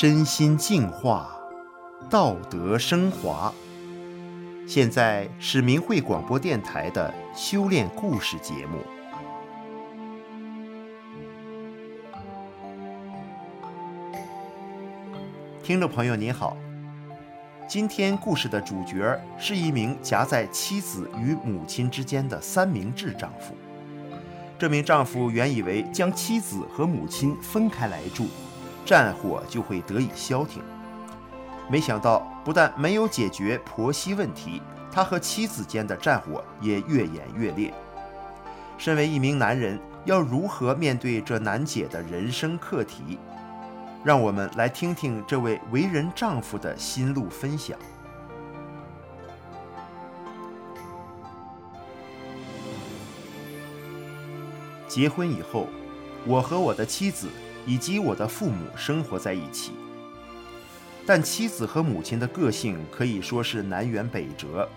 身心净化，道德升华。现在是明慧广播电台的修炼故事节目。听众朋友您好，今天故事的主角是一名夹在妻子与母亲之间的三明治丈夫。这名丈夫原以为将妻子和母亲分开来住，战火就会得以消停，没想到不但没有解决婆媳问题，他和妻子间的战火也越演越烈。身为一名男人，要如何面对这难解的人生课题？让我们来听听这位为人丈夫的心路分享。结婚以后，我和我的妻子。以及我的父母生活在一起，但妻子和母亲的个性可以说是南辕北辙。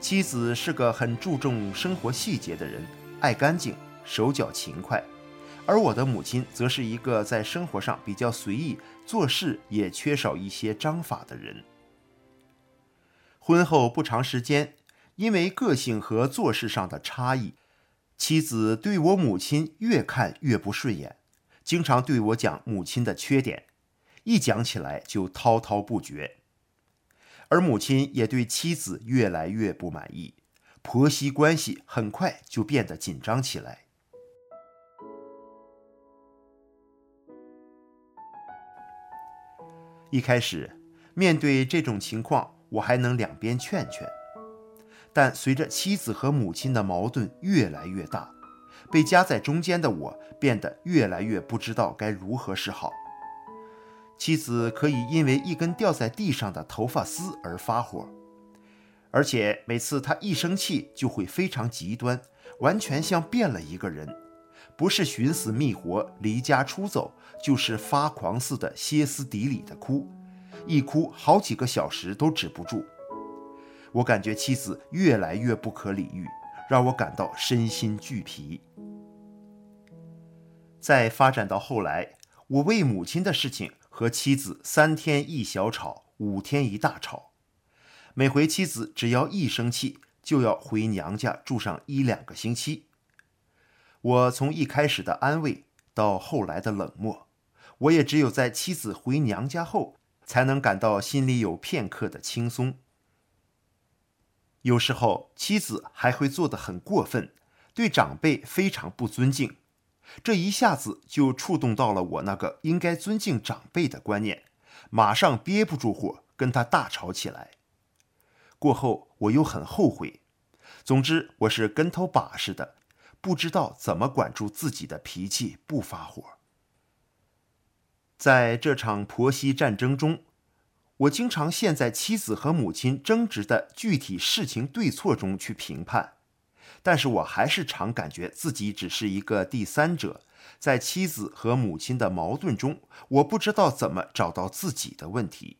妻子是个很注重生活细节的人，爱干净，手脚勤快；而我的母亲则是一个在生活上比较随意，做事也缺少一些章法的人。婚后不长时间，因为个性和做事上的差异，妻子对我母亲越看越不顺眼。经常对我讲母亲的缺点，一讲起来就滔滔不绝。而母亲也对妻子越来越不满意，婆媳关系很快就变得紧张起来。一开始，面对这种情况，我还能两边劝劝，但随着妻子和母亲的矛盾越来越大。被夹在中间的我变得越来越不知道该如何是好。妻子可以因为一根掉在地上的头发丝而发火，而且每次她一生气就会非常极端，完全像变了一个人，不是寻死觅活离家出走，就是发狂似的歇斯底里的哭，一哭好几个小时都止不住。我感觉妻子越来越不可理喻。让我感到身心俱疲。再发展到后来，我为母亲的事情和妻子三天一小吵，五天一大吵。每回妻子只要一生气，就要回娘家住上一两个星期。我从一开始的安慰到后来的冷漠，我也只有在妻子回娘家后，才能感到心里有片刻的轻松。有时候妻子还会做得很过分，对长辈非常不尊敬，这一下子就触动到了我那个应该尊敬长辈的观念，马上憋不住火，跟他大吵起来。过后我又很后悔，总之我是跟头把式的，不知道怎么管住自己的脾气不发火。在这场婆媳战争中，我经常陷在妻子和母亲争执的具体事情对错中去评判，但是我还是常感觉自己只是一个第三者，在妻子和母亲的矛盾中，我不知道怎么找到自己的问题。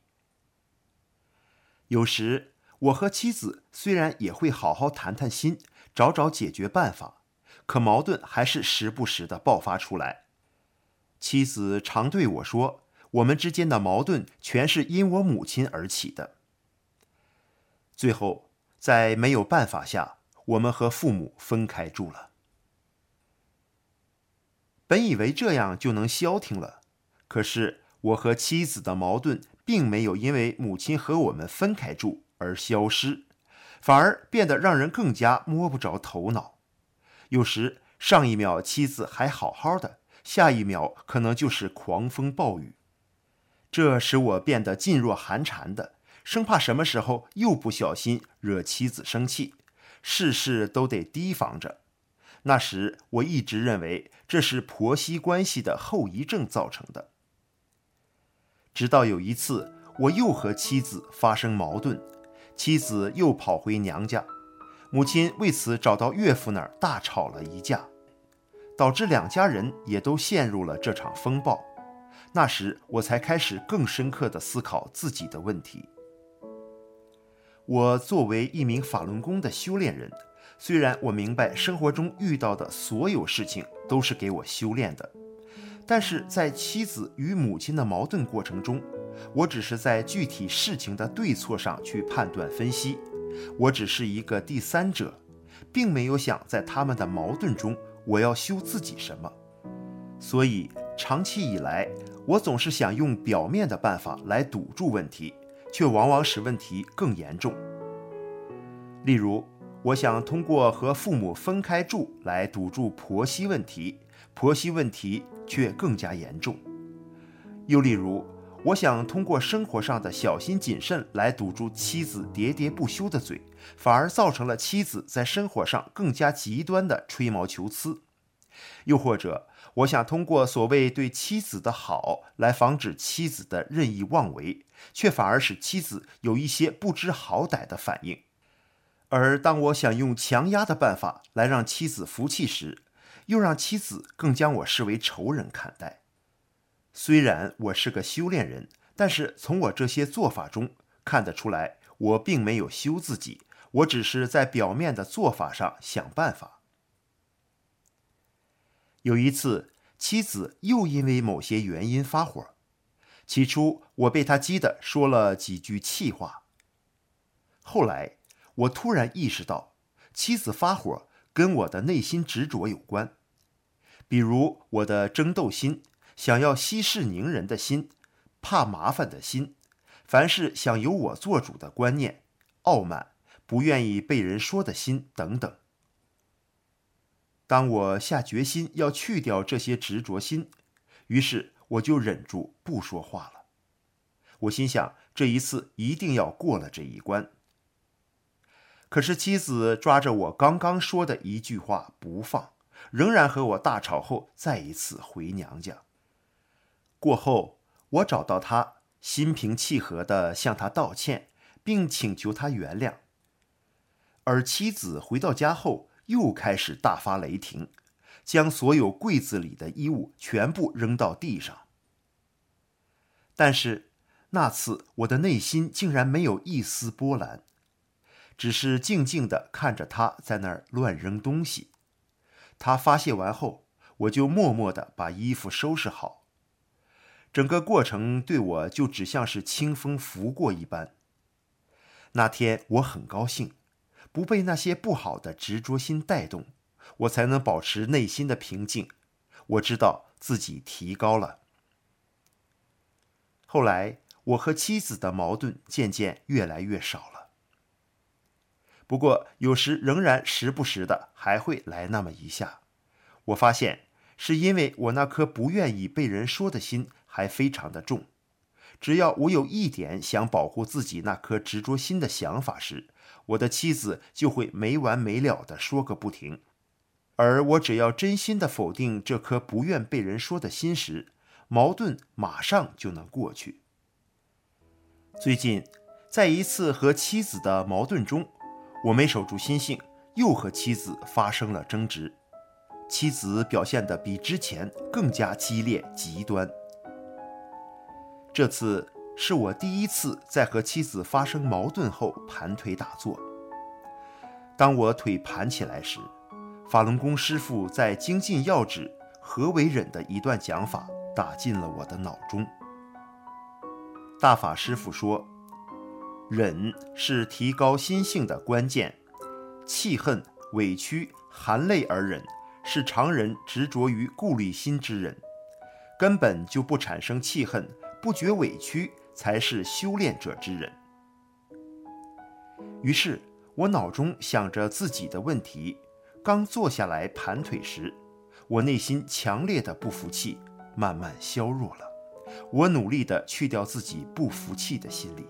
有时我和妻子虽然也会好好谈谈心，找找解决办法，可矛盾还是时不时的爆发出来。妻子常对我说，我们之间的矛盾全是因我母亲而起的。最后，在没有办法下，我们和父母分开住了。本以为这样就能消停了，可是我和妻子的矛盾并没有因为母亲和我们分开住而消失，反而变得让人更加摸不着头脑。有时上一秒妻子还好好的，下一秒可能就是狂风暴雨。这使我变得噤若寒蝉的，生怕什么时候又不小心惹妻子生气，事事都得提防着。那时我一直认为这是婆媳关系的后遗症造成的。直到有一次，我又和妻子发生矛盾，妻子又跑回娘家，母亲为此找到岳父那儿大吵了一架，导致两家人也都陷入了这场风暴。那时我才开始更深刻地思考自己的问题。我作为一名法轮功的修炼人，虽然我明白生活中遇到的所有事情都是给我修炼的，但是在妻子与母亲的矛盾过程中，我只是在具体事情的对错上去判断分析，我只是一个第三者，并没有想在他们的矛盾中我要修自己什么。所以长期以来，我总是想用表面的办法来堵住问题，却往往使问题更严重。例如，我想通过和父母分开住来堵住婆媳问题，婆媳问题却更加严重。又例如，我想通过生活上的小心谨慎来堵住妻子喋喋不休的嘴，反而造成了妻子在生活上更加极端的吹毛求疵。又或者，我想通过所谓对妻子的好来防止妻子的任意妄为，却反而使妻子有一些不知好歹的反应。而当我想用强压的办法来让妻子服气时，又让妻子更将我视为仇人看待。虽然我是个修炼人，但是从我这些做法中看得出来，我并没有修自己，我只是在表面的做法上想办法。有一次，妻子又因为某些原因发火，起初我被她激得说了几句气话。后来，我突然意识到，妻子发火跟我的内心执着有关，比如我的争斗心。想要息事宁人的心，怕麻烦的心，凡事想由我做主的观念，傲慢，不愿意被人说的心等等。当我下决心要去掉这些执着心，于是我就忍住不说话了。我心想，这一次一定要过了这一关。可是妻子抓着我刚刚说的一句话不放，仍然和我大吵后，再一次回娘家。过后，我找到他，心平气和地向他道歉，并请求他原谅。而妻子回到家后，又开始大发雷霆，将所有柜子里的衣物全部扔到地上。但是那次，我的内心竟然没有一丝波澜，只是静静地看着他在那儿乱扔东西。他发泄完后，我就默默地把衣服收拾好。整个过程对我就只像是清风拂过一般。那天我很高兴，不被那些不好的执着心带动，我才能保持内心的平静。我知道自己提高了。后来我和妻子的矛盾渐渐越来越少了，不过有时仍然时不时的还会来那么一下。我发现是因为我那颗不愿意被人说的心。还非常的重，只要我有一点想保护自己那颗执着心的想法时，我的妻子就会没完没了的说个不停；而我只要真心的否定这颗不愿被人说的心时，矛盾马上就能过去。最近，在一次和妻子的矛盾中，我没守住心性，又和妻子发生了争执，妻子表现得比之前更加激烈极端。这次是我第一次在和妻子发生矛盾后盘腿打坐。当我腿盘起来时，法轮功师傅在精进要旨何为忍的一段讲法打进了我的脑中。大法师傅说，忍是提高心性的关键，气恨、委屈、含泪而忍，是常人执着于顾虑心之人，根本就不产生气恨。不觉委屈才是修炼者之人。于是我脑中想着自己的问题，刚坐下来盘腿时，我内心强烈的不服气慢慢消弱了。我努力的去掉自己不服气的心理。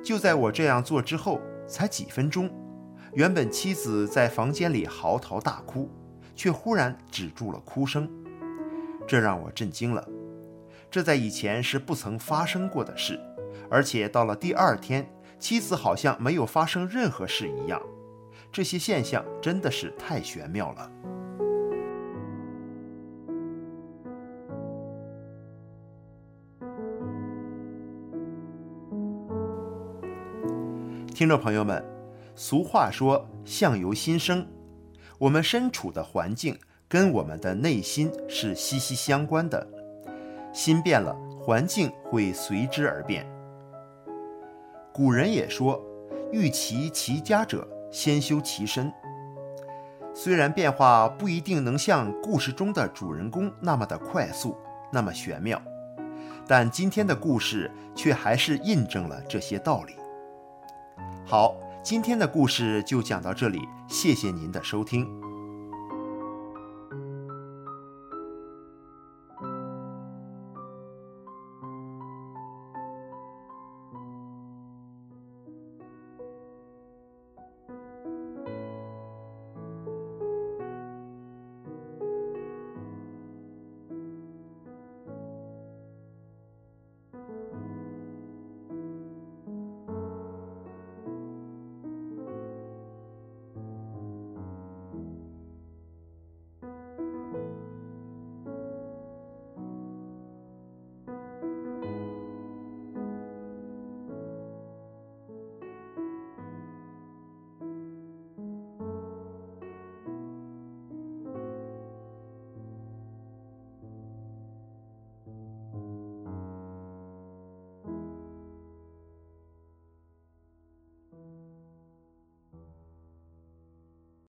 就在我这样做之后，才几分钟，原本妻子在房间里嚎啕大哭，却忽然止住了哭声，这让我震惊了。这在以前是不曾发生过的事，而且到了第二天，妻子好像没有发生任何事一样。这些现象真的是太玄妙了。听众朋友们，俗话说“相由心生”，我们身处的环境跟我们的内心是息息相关的。心变了，环境会随之而变。古人也说：“欲齐其家者，先修其身。”虽然变化不一定能像故事中的主人公那么的快速，那么玄妙，但今天的故事却还是印证了这些道理。好，今天的故事就讲到这里，谢谢您的收听。